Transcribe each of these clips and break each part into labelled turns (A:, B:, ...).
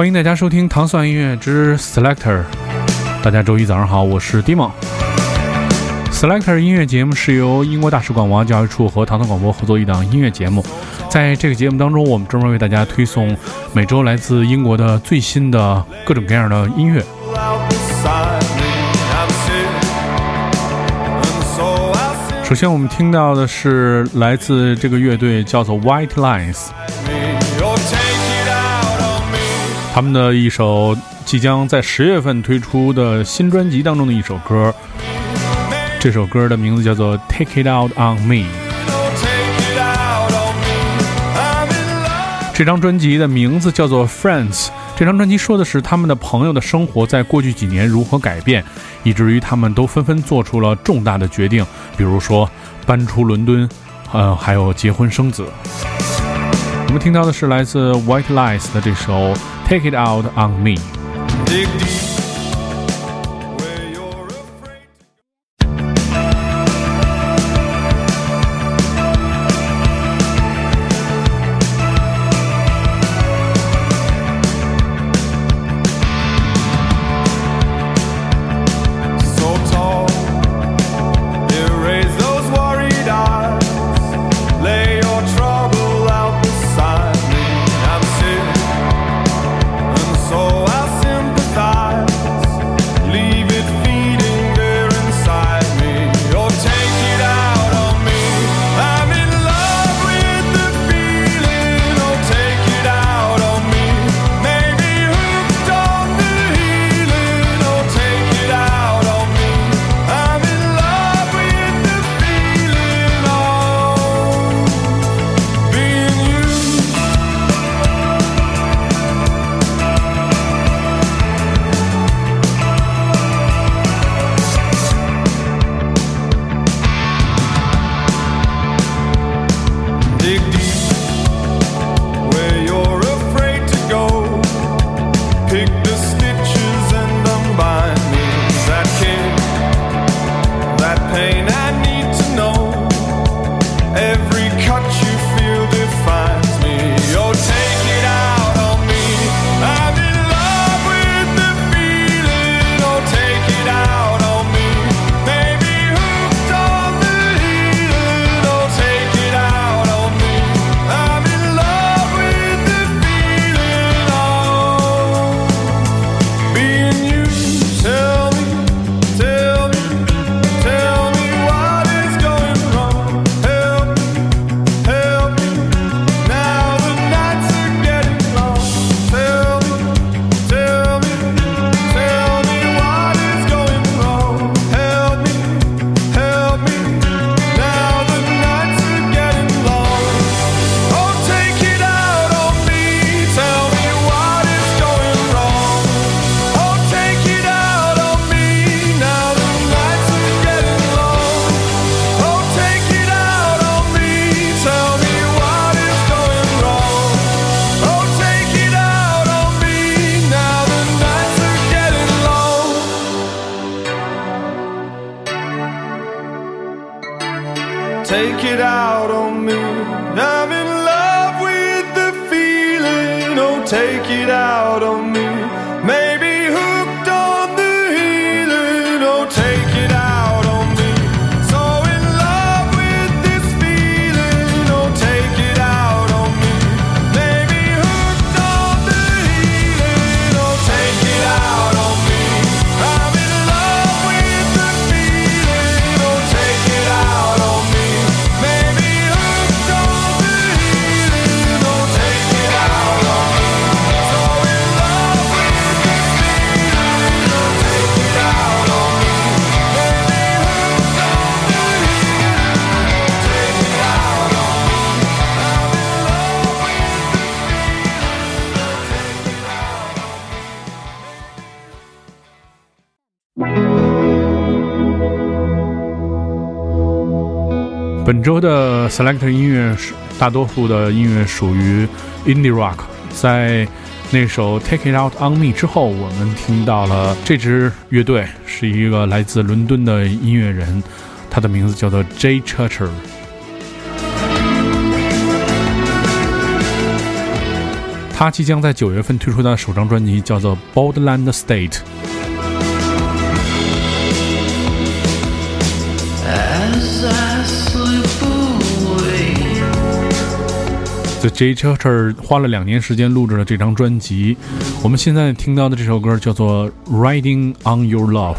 A: 欢迎大家收听糖蒜音乐之 Selector。大家周一早上好，我是 Dimo。Selector 音乐节目是由英国大使馆文化教育处和糖蒜广播合作一档音乐节目。在这个节目当中，我们专门为大家推送每周来自英国的最新的各种各样的音乐。首先，我们听到的是来自这个乐队叫做 White Lines。他们的一首即将在十月份推出的新专辑当中的一首歌，这首歌的名字叫做《Take It Out on Me》。这张专辑的名字叫做《Friends》。这张专辑说的是他们的朋友的生活在过去几年如何改变，以至于他们都纷纷做出了重大的决定，比如说搬出伦敦，呃，还有结婚生子。我们听到的是来自 White Lies 的这首。Take it out on me.
B: 本周的 Select 音乐是大多数的音乐属于 Indie Rock，在那首 Take It Out on Me 之后，我们听到了这支乐队是一个来自伦敦的音乐人，他的名字叫做 Jay Churcher。他即将在九月份推出的首张专辑，叫做《Boldland State》。The J. c h a r t e r 花了两年时间录制了这张专辑。我们现在听到的这首歌叫做《Riding on Your Love》。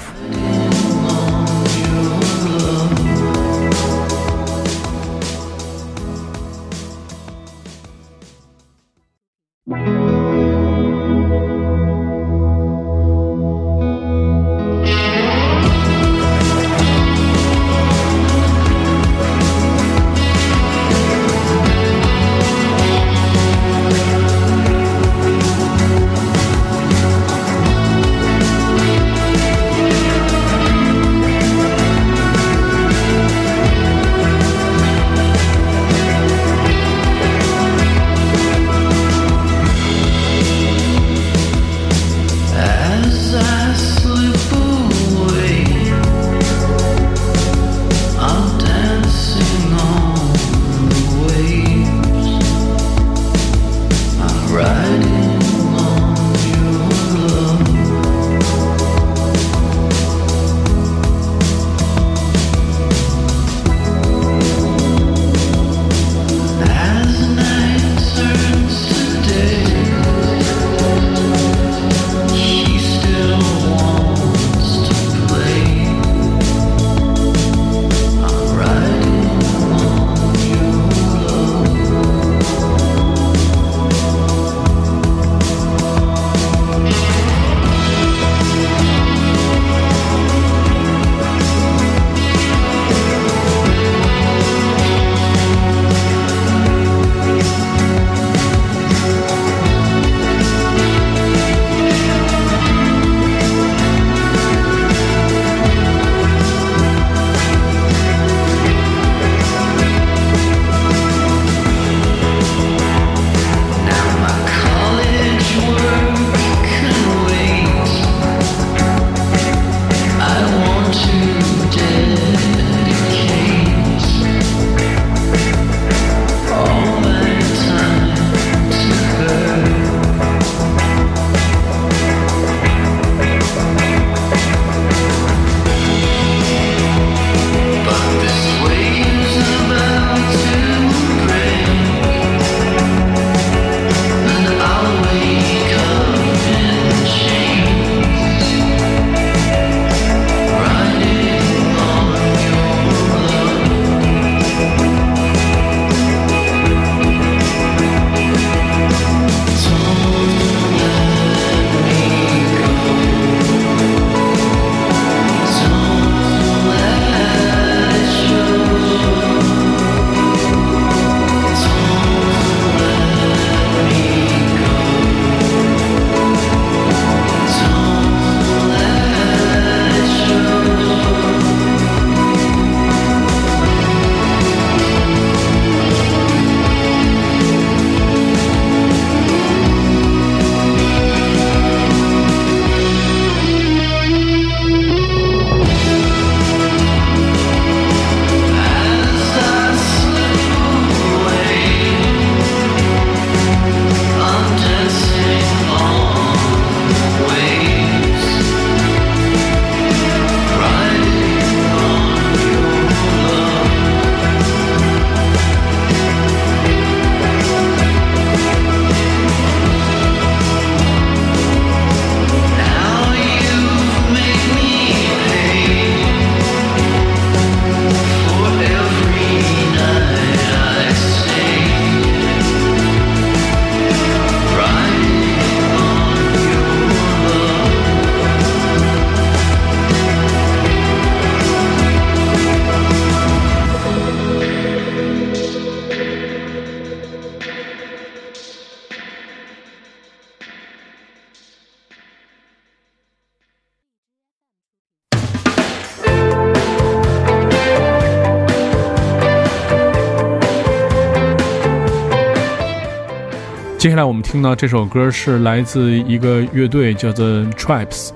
C: 接下来我们听到这首歌是来自一个乐队叫做 Tribes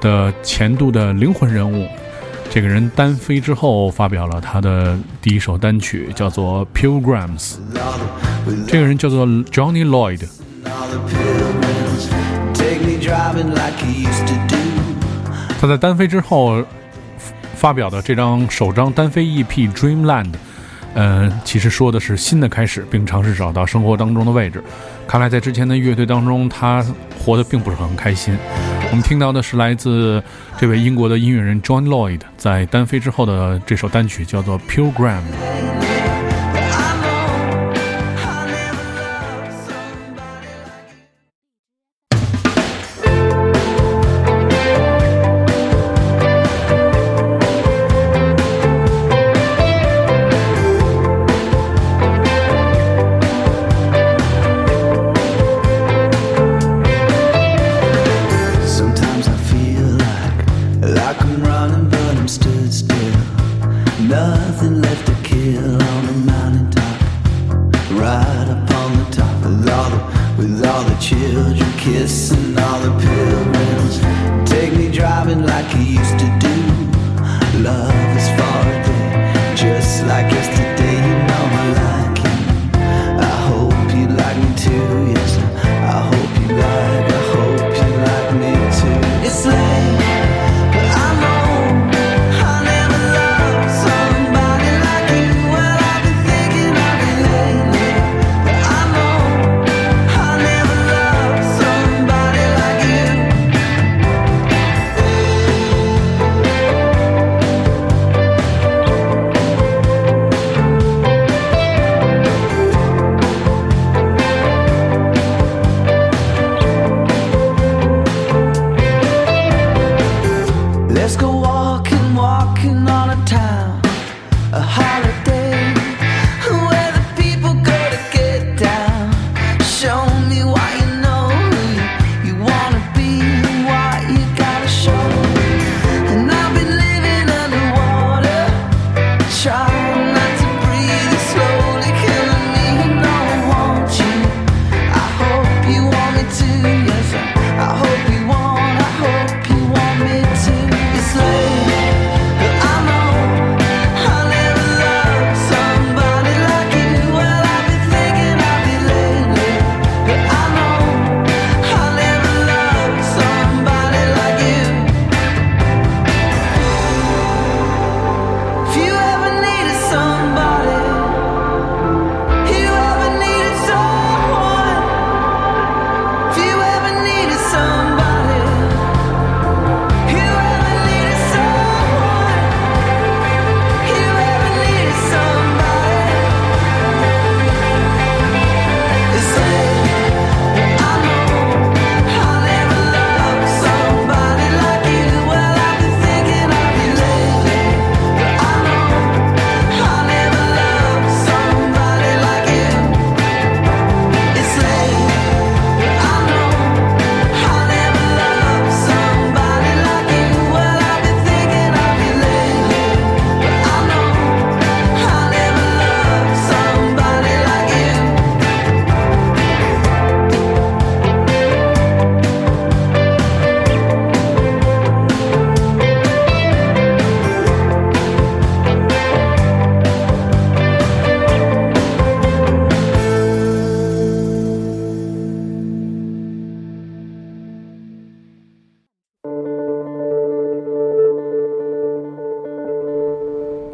C: 的前度的灵魂人物，这个人单飞之后发表了他的第一首单曲，叫做 Pilgrims。这个人叫做 Johnny Lloyd。他在单飞之后发表的这张首张单飞 EP Dreamland。嗯，其实说的是新的开始，并尝试找到生活当中的位置。看来在之前的乐队当中，他活得并不是很开心。我们听到的是来自这位英国的音乐人 John Lloyd 在单飞之后的这首单曲，叫做《Pilgrim》。love is far away, just like yesterday.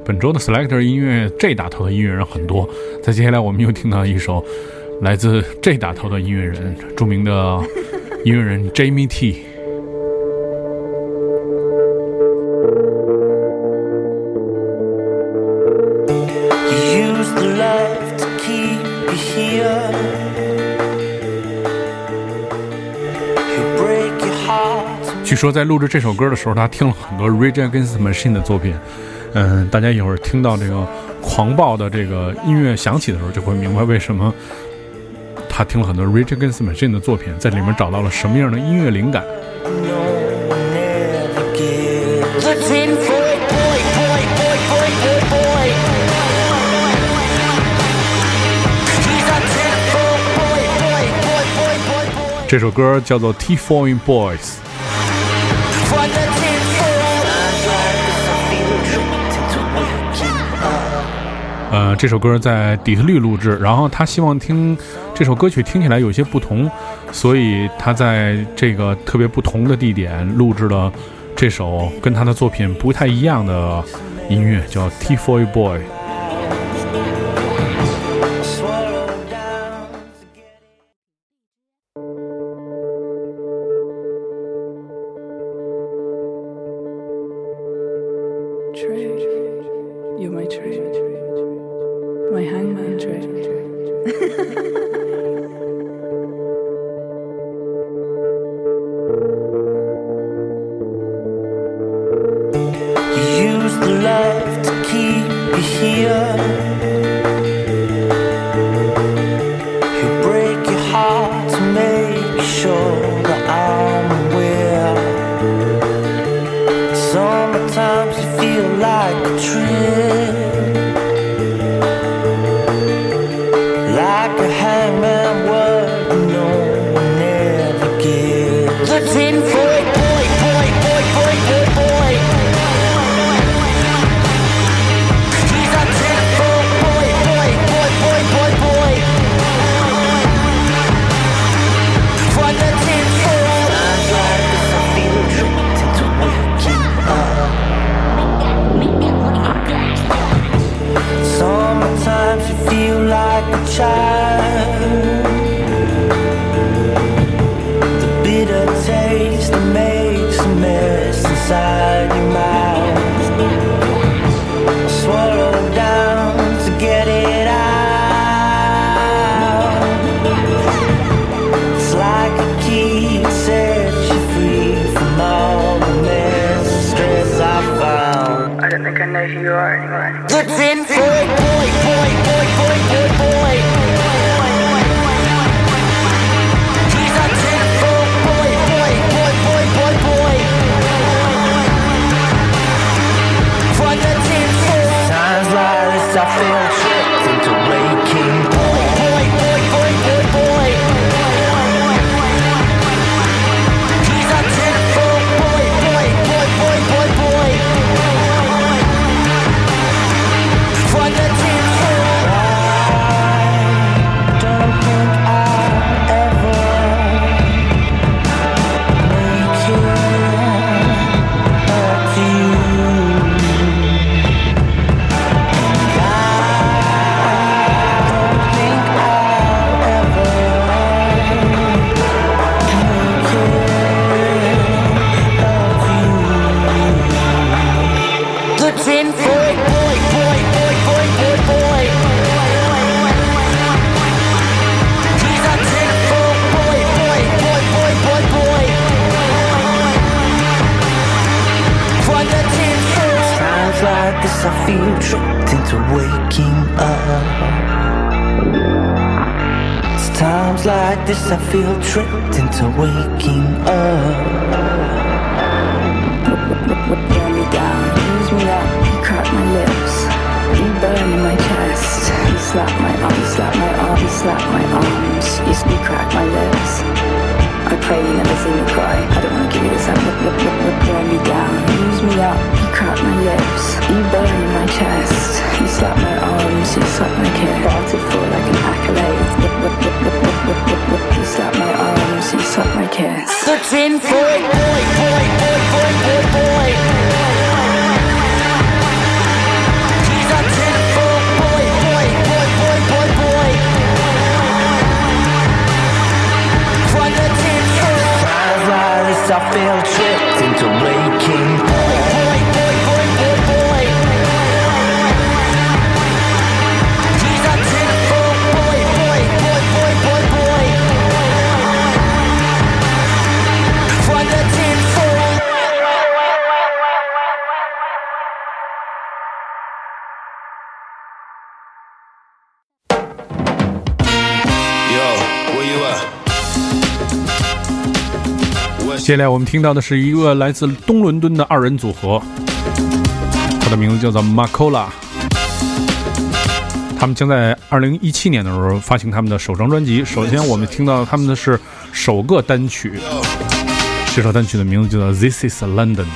C: 本周的 Selector 音乐 J 打头的音乐人很多，在接下来我们又听到一首来自 J 打头的音乐人，著名的 音乐人 Jamie T。据说在录制这首歌的时候，他听了很多 Rage Against the Machine 的作品。嗯，大家一会儿听到这个狂暴的这个音乐响起的时候，就会明白为什么他听了很多 r i c h a g a i n s t Machine 的作品，在里面找到了什么样的音乐灵感。
B: 这首歌叫做《T Four Boys》。呃，这首歌在底特律录制，然后他希望听这首歌曲听起来有些不同，所以他在这个特别不同的地点录制了这首跟他的作品不太一样的音乐，叫《T Four Boy》。here.
C: child this I feel tricked into waking up. Wear me down, use me up, you crack my lips, you burn in my chest, you slap my arm, you slap my arm, you slap my arms, you, you crack my lips. I pray you never see me cry. I don't wanna give you this up. Wear me down, use me up, you crack my lips, you burn my chest, you slap my arms, you slap my kiss. Started for like an accolade. You slap my arms, you slap my kiss. The tin boy, boy, boy, boy, boy, boy, boy. I feel tricked into waking. Boy,
B: 接下来我们听到的是一个来自东伦敦的二人组合，他的名字叫做 Macola。他们将在二零一七年的时候发行他们的首张专辑。首先，我们听到他们的是首个单曲，这首单曲的名字叫做《This Is London》。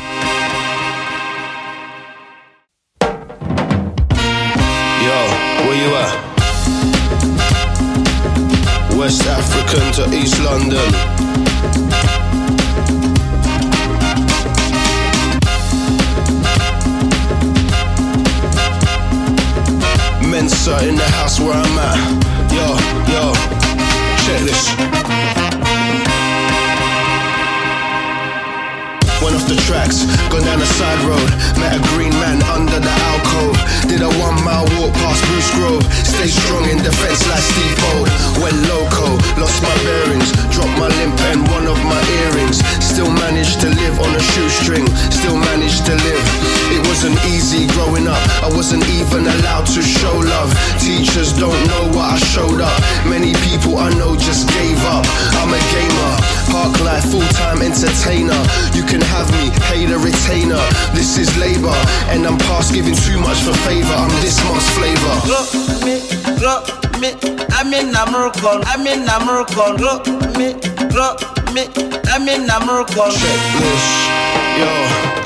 D: Stay strong in defense like Steve a shoestring. Still managed to live. It wasn't easy growing up. I wasn't even allowed to show love. Teachers don't know what I showed up. Many people I know just gave up. I'm a gamer. Park life, full time entertainer. You can have me, hate a retainer. This is labor, and I'm past giving too much for favor. I'm this much flavor.
A: Look me, look me, I'm in Namurkon, I'm in Namurkon. Look me, look me, I'm in Namurkon.
D: Checklist, yo.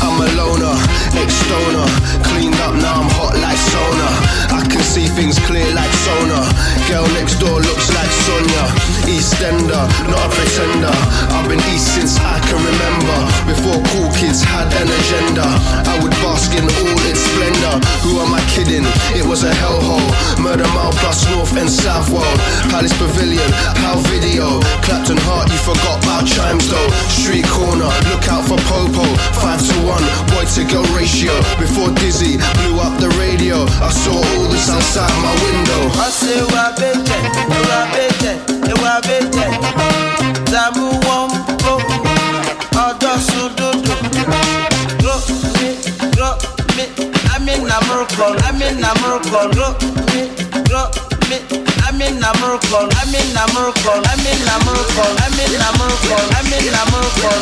D: I'm a loner, ex-stoner Cleaned up, now I'm hot like sauna I can see things clear like sonar Girl next door looks like Sonia. Eastender, not a pretender. I've been east since I can remember. Before cool kids had an agenda. I would bask in all its splendor. Who am I kidding? It was a hellhole. Murder Mile plus North and South World. Palace Pavilion, Pal Video. Clapton Heart, you forgot about chimes though. Street corner, look out for Popo. Five to one, boy to girl ratio. Before Dizzy blew up the radio I saw all this outside my window.
A: I say, Wabete, Wabete, Wabete. Zamu Wombo, Odo Sududu. Look me, look me, I'm in Namurkon, I'm in Namurkon. Look me, look me. I'm in Namurkon, I'm in Namurkon, I'm in Namurkon, I'm in Namurkon, I'm in Namurkon.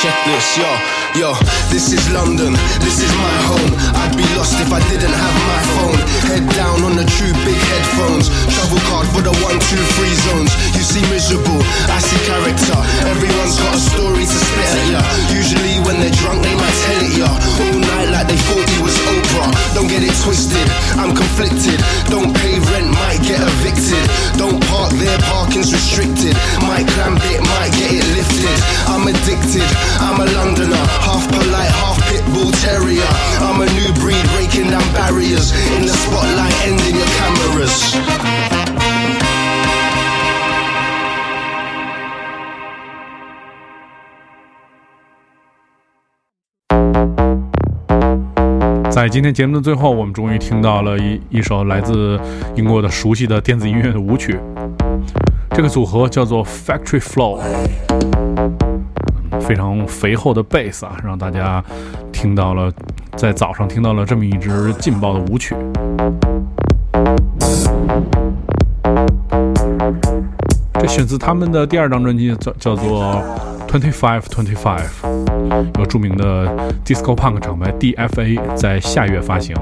D: Check this, yo, yo, this is London, this is my home. I'd be lost if I didn't have my phone. Head down on the true big headphones. Travel card for the one, two, three zones. You see miserable, I see character. Everyone's got a story to spit at ya. Usually when they're drunk, they might tell it ya. All night like they thought he was Oprah. Don't get it twisted, I'm conflicted. Don't pay rent, might get evicted. Don't park there, parking's restricted. Might clamp it, might get it lifted. I'm addicted, I'm a Londoner. Half polite, half pit bull terrier. I'm a new breed, breaking down barriers. In the spotlight, ending your cameras.
B: 在今天节目的最后，我们终于听到了一一首来自英国的熟悉的电子音乐的舞曲。这个组合叫做 Factory Flow，非常肥厚的贝斯啊，让大家听到了在早上听到了这么一支劲爆的舞曲。这选自他们的第二张专辑，叫叫做 Twenty Five Twenty Five，由著名的 Disco Punk 厂牌 DFA 在下月发行。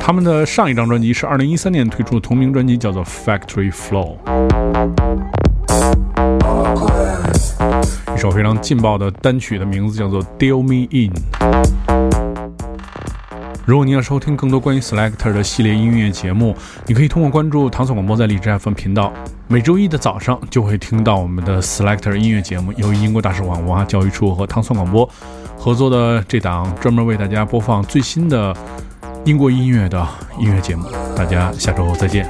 B: 他们的上一张专辑是二零一三年推出的同名专辑，叫做 Factory Flow。一首非常劲爆的单曲的名字叫做 Deal Me In。如果你要收听更多关于 Selector 的系列音乐节目，你可以通过关注唐宋广播在荔枝 FM 频道，每周一的早上就会听到我们的 Selector 音乐节目，由英国大使馆文化教育处和唐宋广播合作的这档专门为大家播放最新的英国音乐的音乐节目。大家下周再见。